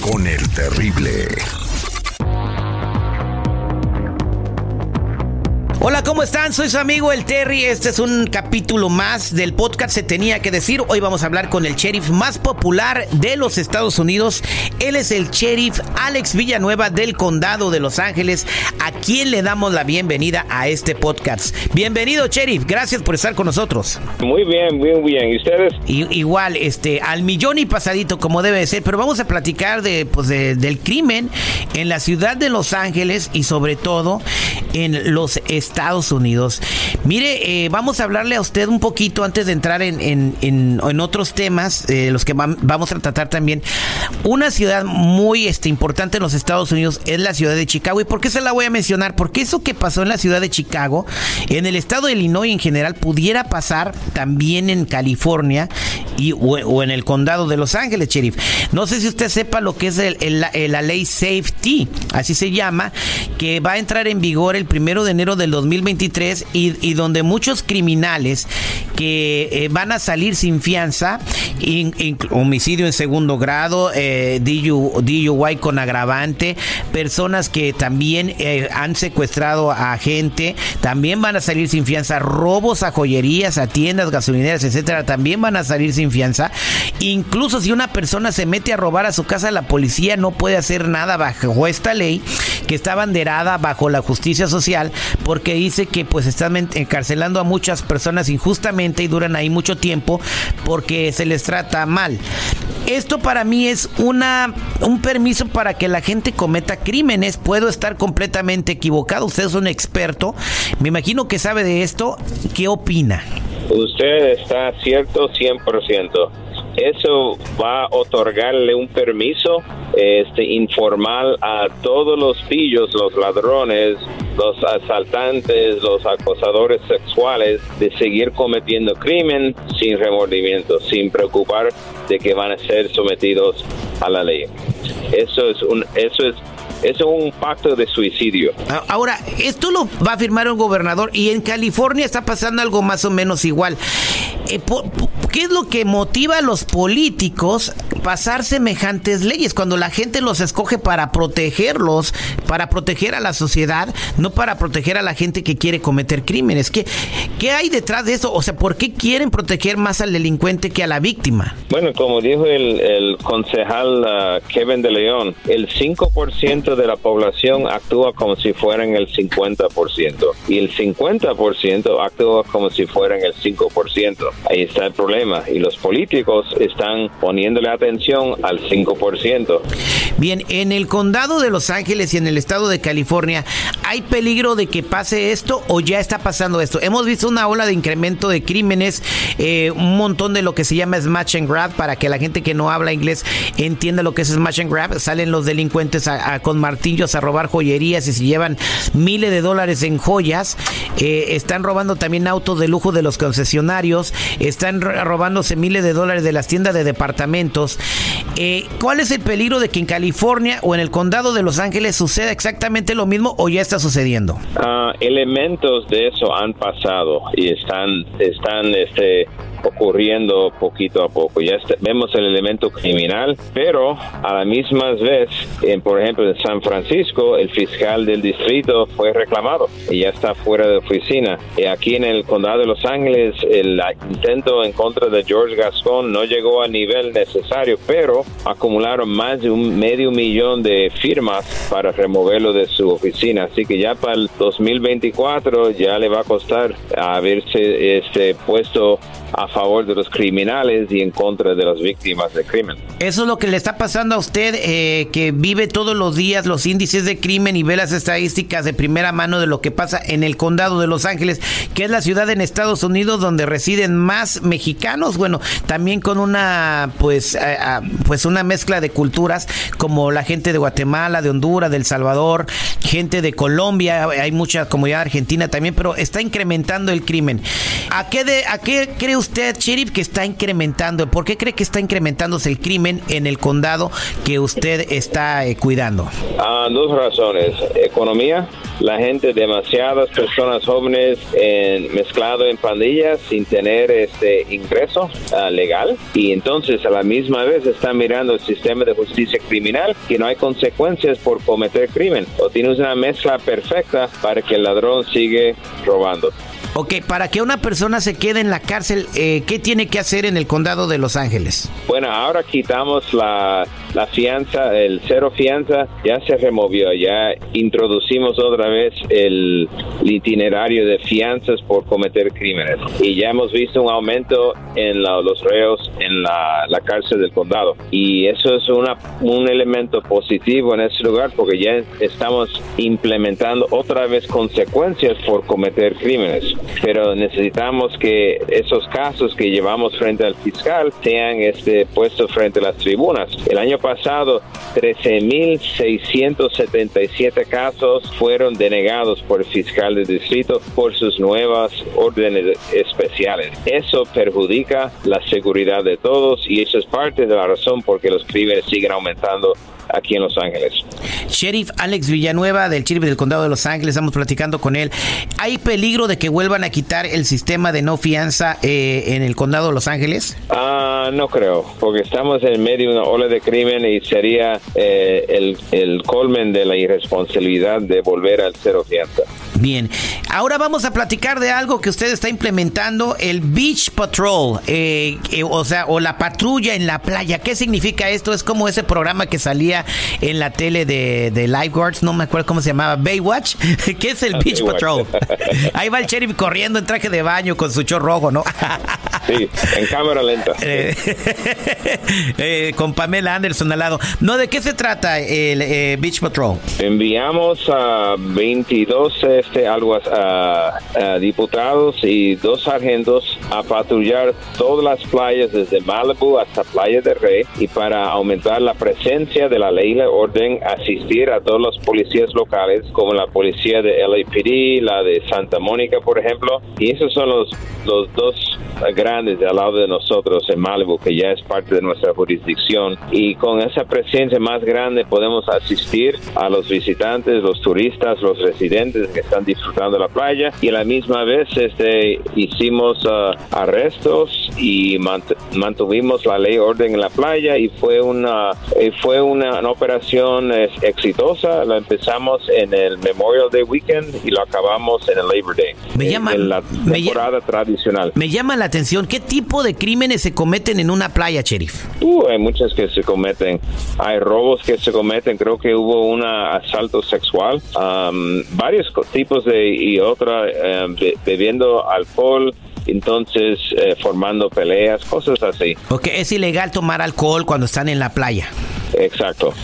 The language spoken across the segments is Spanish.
Con el terrible. Hola, ¿cómo están? Soy su amigo el Terry. Este es un capítulo más del podcast Se tenía que decir. Hoy vamos a hablar con el sheriff más popular de los Estados Unidos. Él es el sheriff Alex Villanueva del condado de Los Ángeles, a quien le damos la bienvenida a este podcast. Bienvenido, sheriff. Gracias por estar con nosotros. Muy bien, muy bien. ¿Y ustedes? igual, este, al millón y pasadito como debe ser, pero vamos a platicar de, pues, del crimen en la ciudad de Los Ángeles y sobre todo en los estados Estados Unidos. Mire, eh, vamos a hablarle a usted un poquito antes de entrar en, en, otros temas, eh, los que vamos a tratar también. Una ciudad muy este, importante en los Estados Unidos es la ciudad de Chicago. ¿Y por qué se la voy a mencionar? Porque eso que pasó en la ciudad de Chicago, en el estado de Illinois en general, pudiera pasar también en California y, o, en el condado de Los Ángeles, sheriff. No sé si usted sepa lo que es la ley Safety, así se llama, que va a entrar en vigor el primero de enero del 2023 y, donde muchos criminales que eh, van a salir sin fianza, homicidio en segundo grado, eh, DUI con agravante, personas que también eh, han secuestrado a gente, también van a salir sin fianza, robos a joyerías, a tiendas, gasolineras, etcétera, también van a salir sin fianza. Incluso si una persona se mete a robar a su casa, la policía no puede hacer nada bajo esta ley que está banderada bajo la justicia social porque dice que pues están encarcelando a muchas personas injustamente y duran ahí mucho tiempo porque se les trata mal. Esto para mí es una un permiso para que la gente cometa crímenes. Puedo estar completamente equivocado. Usted es un experto. Me imagino que sabe de esto. ¿Qué opina? Usted está cierto 100% eso va a otorgarle un permiso este informal a todos los pillos, los ladrones, los asaltantes, los acosadores sexuales de seguir cometiendo crimen sin remordimiento, sin preocupar de que van a ser sometidos a la ley. Eso es un eso es es un pacto de suicidio. Ahora, esto lo va a firmar un gobernador y en California está pasando algo más o menos igual. Eh, ¿Qué es lo que motiva a los políticos pasar semejantes leyes cuando la gente los escoge para protegerlos, para proteger a la sociedad, no para proteger a la gente que quiere cometer crímenes? ¿Qué, qué hay detrás de eso? O sea, ¿por qué quieren proteger más al delincuente que a la víctima? Bueno, como dijo el, concejal uh, Kevin de León, el 5% de la población actúa como si fueran el 50% y el 50% actúa como si fueran el 5%. Ahí está el problema y los políticos están poniéndole atención al 5%. Bien, en el condado de Los Ángeles y en el estado de California, ¿hay peligro de que pase esto o ya está pasando esto? Hemos visto una ola de incremento de crímenes, eh, un montón de lo que se llama smash and grab, para que la gente que no habla inglés entienda lo que es smash and grab. Salen los delincuentes con martillos a robar joyerías y se llevan miles de dólares en joyas. Eh, están robando también autos de lujo de los concesionarios, están robándose miles de dólares de las tiendas de departamentos. Eh, ¿Cuál es el peligro de que en California o en el condado de Los Ángeles suceda exactamente lo mismo o ya está sucediendo? Ah, elementos de eso han pasado y están, están este, ocurriendo poquito a poco. Ya vemos el elemento criminal, pero a la misma vez, en, por ejemplo, en San Francisco, el fiscal del distrito fue reclamado y ya está fuera de oficina. Y aquí en el condado de Los Ángeles, el intento en contra de George Gascon no llegó al nivel necesario, pero acumularon más de un medio millón de firmas para removerlo de su oficina. Así que ya para el 2024 ya le va a costar haberse este, puesto a favor de los criminales y en contra de las víctimas de crimen. Eso es lo que le está pasando a usted, eh, que vive todos los días los índices de crimen y ve las estadísticas de primera mano de lo que pasa en el condado de Los Ángeles, que es la ciudad en Estados Unidos donde residen más mexicanos, bueno, también con una pues eh, ah, pues una mezcla de culturas como la gente de Guatemala, de Honduras, de El Salvador, gente de Colombia, hay mucha comunidad argentina también, pero está incrementando el crimen. ¿A qué de a qué cree usted, sheriff, que está incrementando? ¿Por qué cree que está incrementándose el crimen en el condado que usted está eh, cuidando? Ah, dos razones. Economía, la gente, demasiadas personas jóvenes en, mezclado en pandillas sin tener este ingreso ah, legal y entonces a la misma vez están mirando el sistema de justicia criminal que no hay consecuencias por cometer crimen o tienes una mezcla perfecta para que el ladrón sigue robando. Ok, para que una persona se quede en la cárcel, eh, ¿qué tiene que hacer en el condado de Los Ángeles? Bueno, ahora quitamos la, la fianza, el cero fianza ya se removió, ya introducimos otra vez el, itinerario de fianzas por cometer crímenes. Y ya hemos visto un aumento en los reos en la, la, cárcel del condado. Y eso es una, un elemento positivo en ese lugar porque ya estamos implementando otra vez consecuencias por cometer crímenes. Pero necesitamos que esos casos que llevamos frente al fiscal sean este, puestos frente a las tribunas. El año pasado, 13.677 casos fueron denegados por el fiscal de distrito por sus nuevas órdenes especiales. Eso perjudica la seguridad de todos y eso es parte de la razón por que los crímenes siguen aumentando aquí en Los Ángeles. Sheriff Alex Villanueva del Sheriff del Condado de Los Ángeles, estamos platicando con él. ¿Hay peligro de que vuelvan a quitar el sistema de no fianza eh, en el Condado de Los Ángeles? Ah, no creo, porque estamos en medio de una ola de crimen y sería eh, el, el colmen de la irresponsabilidad de volver al cero fianza. Bien, ahora vamos a platicar de algo que usted está implementando, el Beach Patrol, eh, o sea, o la patrulla en la playa. ¿Qué significa esto? Es como ese programa que salía en la tele de, de Lifeguards, no me acuerdo cómo se llamaba, Baywatch. ¿Qué es el ah, Beach Patrol? Ahí va el sheriff corriendo en traje de baño con su chor rojo, ¿no? sí, en cámara lenta. Eh, eh, con Pamela Anderson al lado. No, ¿de qué se trata el Beach Patrol? Enviamos a 22 este, algo a, diputados y dos sargentos a patrullar todas las playas desde Malibu hasta Playa del Rey y para aumentar la presencia de la ley y la orden asistir a todos los policías locales como la policía de LAPD, la de Santa Mónica por ejemplo. Y esos son los, los dos grandes al lado de nosotros en Malibu que ya es parte de nuestra jurisdicción. Y con esa presencia más grande podemos asistir a los visitantes, los turistas, los residentes que están disfrutando la playa y a la misma vez este, hicimos uh, arrestos y mantuvimos la ley orden en la playa y fue una eh, fue una, operación exitosa. La empezamos en el Memorial Day Weekend y lo acabamos en el Labor Day. Me llama, en la temporada tradicional. me llama la atención qué tipo de crímenes se cometen en una playa sheriff uh, hay muchas que se cometen. Hay robos que se cometen. Creo que hubo un asalto sexual. Um, varios tipos y otra eh, bebiendo alcohol entonces eh, formando peleas, cosas así. Ok, es ilegal tomar alcohol cuando están en la playa. Exacto.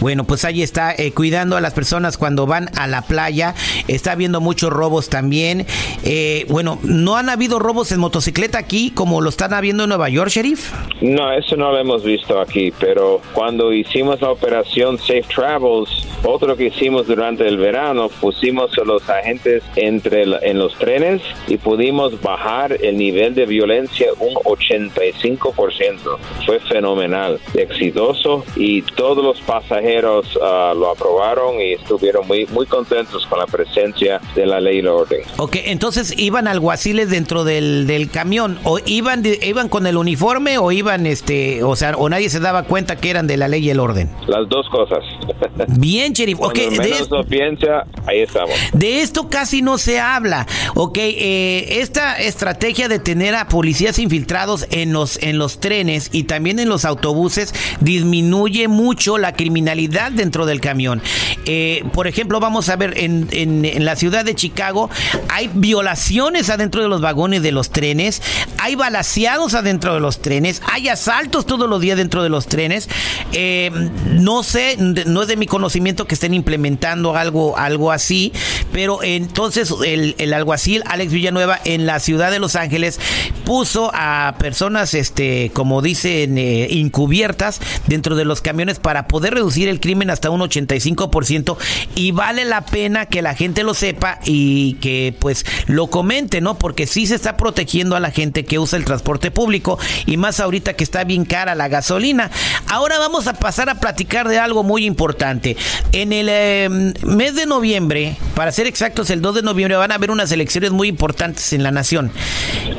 Bueno, pues ahí está, eh, cuidando a las personas cuando van a la playa. Está habiendo muchos robos también. Eh, bueno, ¿no han habido robos en motocicleta aquí como lo están habiendo en Nueva York, sheriff? No, eso no lo hemos visto aquí, pero cuando hicimos la operación Safe Travels, otro que hicimos durante el verano, pusimos a los agentes entre en los trenes y pudimos bajar el nivel de violencia un 85%. Fue fenomenal, exitoso y todos los pasajeros ah, lo aprobaron y estuvieron muy, muy contentos con la presencia de la ley y la orden. Ok, entonces iban alguaciles dentro del, del camión o iban, iban con el uniforme o iban, este, o sea, o nadie se daba cuenta que eran de la ley y el orden. Las dos cosas. Bien, sheriff. Okay, de esto, piensa, ahí estamos. De esto casi no se habla. Ok, eh, esta estrategia de tener a policías infiltrados en los, en los trenes y también en los autobuses disminuye mucho la criminalidad dentro del camión. Eh, por ejemplo, vamos a ver, en, en, la ciudad de Chicago hay violaciones adentro de los vagones de los trenes, hay balaseados adentro de los trenes, hay asaltos todos los días dentro de los trenes. Eh, no sé, no es de mi conocimiento que estén implementando algo, algo así, pero entonces el, el alguacil Alex Villanueva en la ciudad de Los Ángeles puso a personas, este, como dicen, eh, encubiertas dentro de los camiones para poder reducir el crimen hasta un 85% y vale la pena que la gente lo sepa y que pues lo comente, ¿no? Porque sí se está protegiendo a la gente que usa el transporte público y más ahorita que está bien cara la gasolina. Ahora vamos a pasar a platicar de algo muy importante. En el em, mes de noviembre, para ser exactos, el 2 de noviembre van a haber unas elecciones muy importantes en la nación.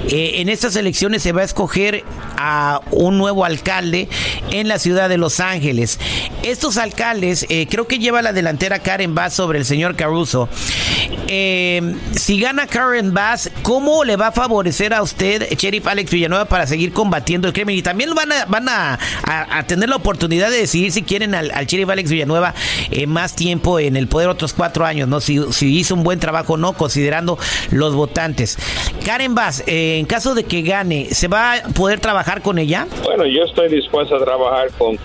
Eh, en estas elecciones se va a escoger a un nuevo alcalde en la ciudad de Los Ángeles. Estos alcaldes, eh, creo que lleva la delantera Karen Bass sobre el señor Caruso. Eh, si gana Karen Bass, ¿cómo le va a favorecer a usted, Sheriff Alex Villanueva, para seguir combatiendo el crimen? Y también van a, van a, tener la oportunidad de decidir si quieren al, al Alex Villanueva eh, más tiempo en el poder, otros cuatro años, ¿no? Si, si hizo un buen trabajo o no, considerando los votantes. Karen Bass, en caso de que gane, ¿se va a poder trabajar con ella? Bueno, yo estoy dispuesto a trabajar con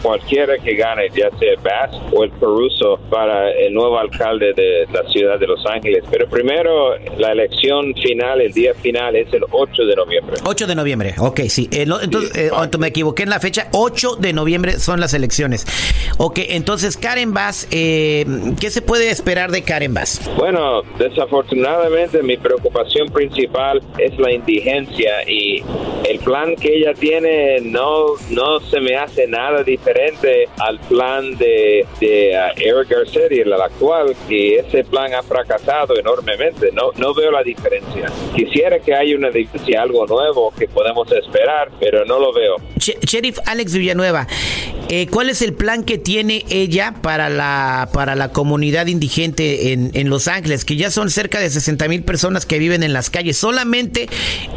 que gane, ya sea Bass o el Peruso, para el nuevo alcalde de la ciudad de Los Ángeles. Pero primero, la elección final, el día final, es el 8 de noviembre. 8 de noviembre, ok, sí. Eh, entonces, eh, me equivoqué en la fecha. 8 de noviembre son las elecciones. Ok, entonces, Karen Bass, eh, ¿qué se puede esperar de Karen Bass? Bueno, desafortunadamente, mi preocupación principal es la indigencia y el plan que ella tiene no, no se me hace nada diferente al plan de, de uh, Eric Garcetti, el actual, y ese plan ha fracasado enormemente. No, no veo la diferencia. Quisiera que haya una diferencia, algo nuevo que podemos esperar, pero no lo veo. Sheriff Alex Villanueva, eh, ¿cuál es el plan que tiene ella para la, para la comunidad indigente en, en Los Ángeles? Que ya son cerca de 60 mil personas que viven en las calles, solamente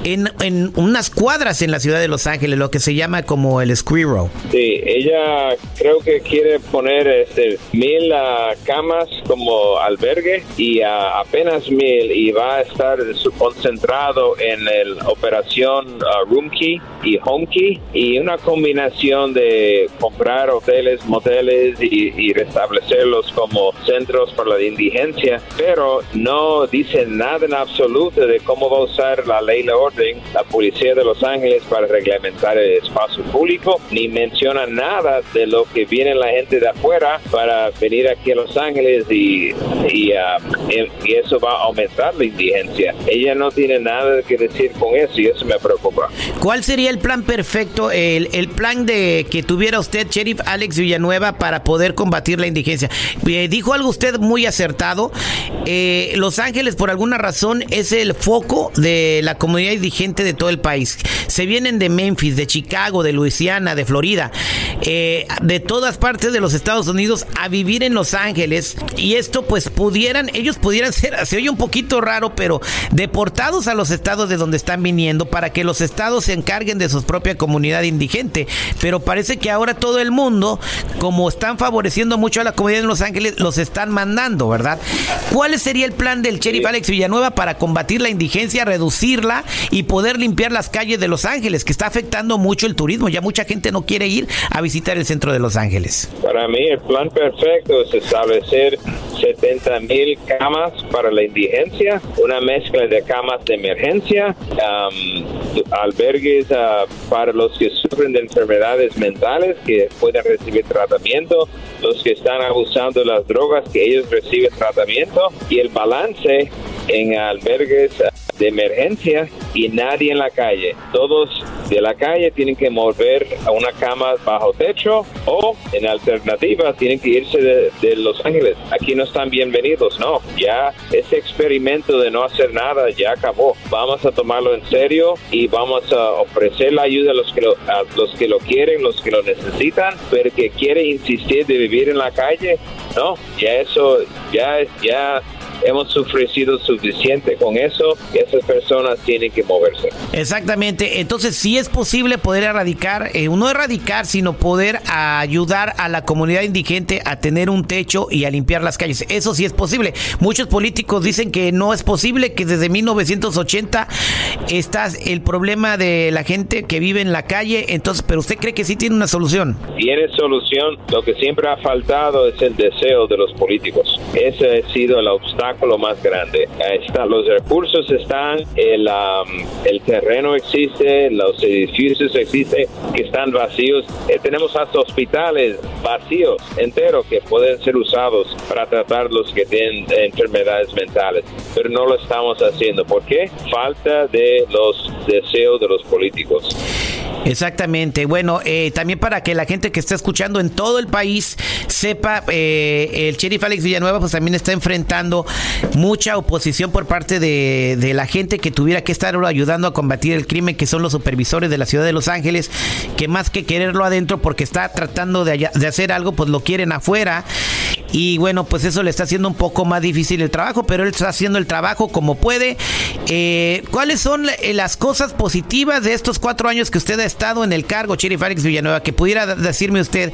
en, en unas cuadras en la ciudad de Los Ángeles, lo que se llama como el Squirrel. Sí, ella creo que quiere poner este, mil uh, camas como albergue y uh, apenas mil y va a estar concentrado en la operación uh, Room Key y Home Key y una combinación de comprar hoteles, moteles y, y restablecerlos como centros para la indigencia, pero no dice nada en absoluto de cómo va a usar la ley y la orden la policía de Los Ángeles para reglamentar el espacio público, ni menciona nada de lo que viene la gente de afuera para venir aquí a Los Ángeles y, y, uh, y eso va a aumentar la indigencia. Ella no tiene nada que decir con eso y eso me preocupa. ¿Cuál sería el plan perfecto, el, el plan de que tuviera usted, Sheriff Alex Villanueva, para poder combatir la indigencia? Eh, dijo algo usted muy acertado. Eh, Los Ángeles, por alguna razón, es el foco de la comunidad indigente de todo el país. Se vienen de Memphis, de Chicago, de Luisiana, de Florida, eh, de todas partes de los Estados Unidos a vivir en Los Ángeles. Y esto, pues, pudieran, ellos pudieran ser, se oye un poquito raro, pero deportados a los estados de donde están viniendo para que los estados se encarguen de su propia comunidad indigente. Pero parece que ahora todo el mundo, como están favoreciendo mucho a la comunidad de Los Ángeles, los están mandando, ¿verdad? ¿Cuál sería el plan del sheriff Alex Villanueva para combatir la indigencia, reducirla y poder limpiar las calles de Los Ángeles, que está afectando mucho el turismo? Ya mucha gente no quiere ir a visitar el centro de Los Ángeles. Para mí el plan perfecto es establecer 70 mil camas para la indigencia, una mezcla de camas de emergencia, albergues ah, para los que sufren de enfermedades mentales que pueden recibir tratamiento, los que están abusando de las drogas que ellos reciben tratamiento y el balance en albergues de emergencia y nadie en la calle. Todos de la calle tienen que mover a una cama bajo techo o en alternativa tienen que irse de, Los Ángeles. Aquí no están bienvenidos, no. Ya ese experimento de no hacer nada ya acabó. Vamos a tomarlo en serio y vamos a ofrecer la ayuda a los que lo, a los que lo quieren, los que lo necesitan, pero que quiere insistir de vivir en la calle, no. Ya eso ya ya hemos ofrecido suficiente con eso y esas personas tienen que moverse. Exactamente, entonces si es posible poder erradicar, eh, no erradicar, sino poder ayudar a la comunidad indigente a tener un techo y a limpiar las calles. Eso sí es posible. Muchos políticos dicen que no es posible, que desde 1980 está el problema de la gente que vive en la calle, entonces, pero usted cree que sí tiene una solución. Tiene solución, lo que siempre ha faltado es el deseo de los políticos. Ese ha sido el obstáculo más grande. Está, los recursos están, el, el terreno existe, los edificios existen que están vacíos. Eh, tenemos hasta hospitales vacíos, enteros, que pueden ser usados para tratar los que tienen enfermedades mentales, pero no lo estamos haciendo. ¿Por qué? Falta de los deseos de los políticos. Exactamente. Bueno, eh, también para que la gente que está escuchando en todo el país sepa, eh, el sheriff Alex Villanueva pues también está enfrentando mucha oposición por parte de, de, la gente que tuviera que estar ayudando a combatir el crimen, que son los supervisores de la ciudad de Los Ángeles, que más que quererlo adentro porque está tratando de, de hacer algo, pues lo quieren afuera. Y bueno, pues eso le está haciendo un poco más difícil el trabajo, pero él está haciendo el trabajo como puede. Eh, ¿Cuáles son las cosas positivas de estos cuatro años que usted ha estado en el cargo, Chiri Félix Villanueva? Que pudiera decirme usted,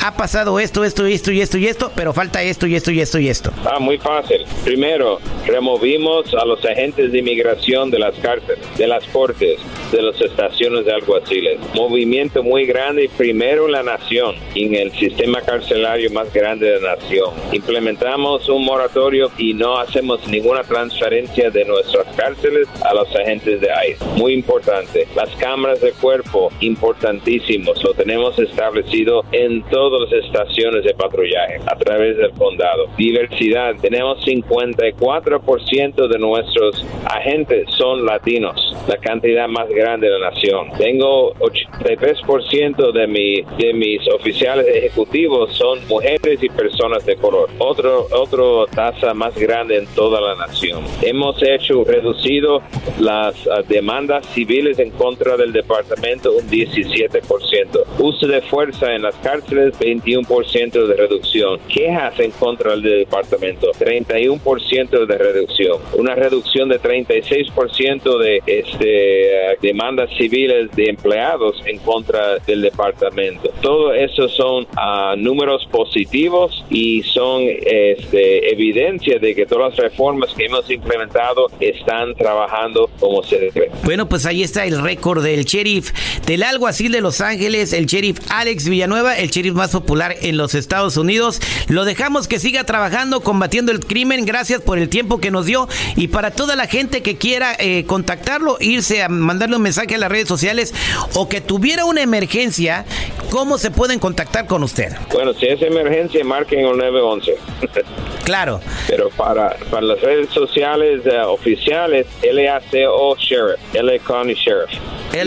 ha pasado esto, esto, esto y esto y esto, pero falta esto y esto y esto y esto. Ah, muy fácil. Primero, removimos a los agentes de inmigración de las cárceles, de las cortes, de las estaciones de alguaciles. Movimiento muy grande, primero en la nación, en el sistema carcelario más grande de la nación Implementamos un moratorio y no hacemos ninguna transferencia de nuestras cárceles a los agentes de ICE. Muy importante. Las cámaras de cuerpo, importantísimos. Lo tenemos establecido en todas las estaciones de patrullaje a través del condado. Diversidad. Tenemos 54% de nuestros agentes son latinos, la cantidad más grande de la nación. Tengo 83% de, mi, de mis oficiales ejecutivos son mujeres y personas de color. Otro, otro tasa más grande en toda la nación. Hemos hecho, reducido las ah, demandas civiles en contra del departamento un 17%. Uso de fuerza en las cárceles, 21% de reducción. Quejas en contra del departamento, 31% de reducción. Una reducción de 36% de este, demandas civiles de empleados en contra del departamento. Todo eso son uh, números positivos y son este, evidencia de que todas las reformas que hemos implementado están trabajando como se debe. Bueno, pues ahí está el récord del sheriff del alguacil de Los Ángeles, el sheriff Alex Villanueva, el sheriff más popular en los Estados Unidos. Lo dejamos que siga trabajando, combatiendo el crimen. Gracias por el tiempo que nos dio. Y para toda la gente que quiera eh, contactarlo, irse a mandarle un mensaje a las redes sociales o que tuviera una emergencia, ¿cómo se pueden contactar con usted? Bueno, si es emergencia, marquen un 911. Claro. Pero para, para las redes sociales uh, oficiales, LACO Sheriff, LA County Sheriff.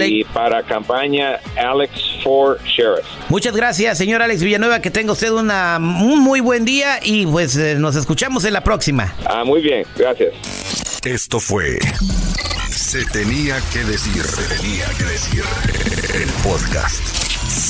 Y para campaña, Alex for Sheriff. Muchas gracias, señor Alex Villanueva. Que tenga usted una, un muy buen día y pues eh, nos escuchamos en la próxima. Ah, muy bien, gracias. Esto fue Se tenía que decir, se tenía que decir el podcast.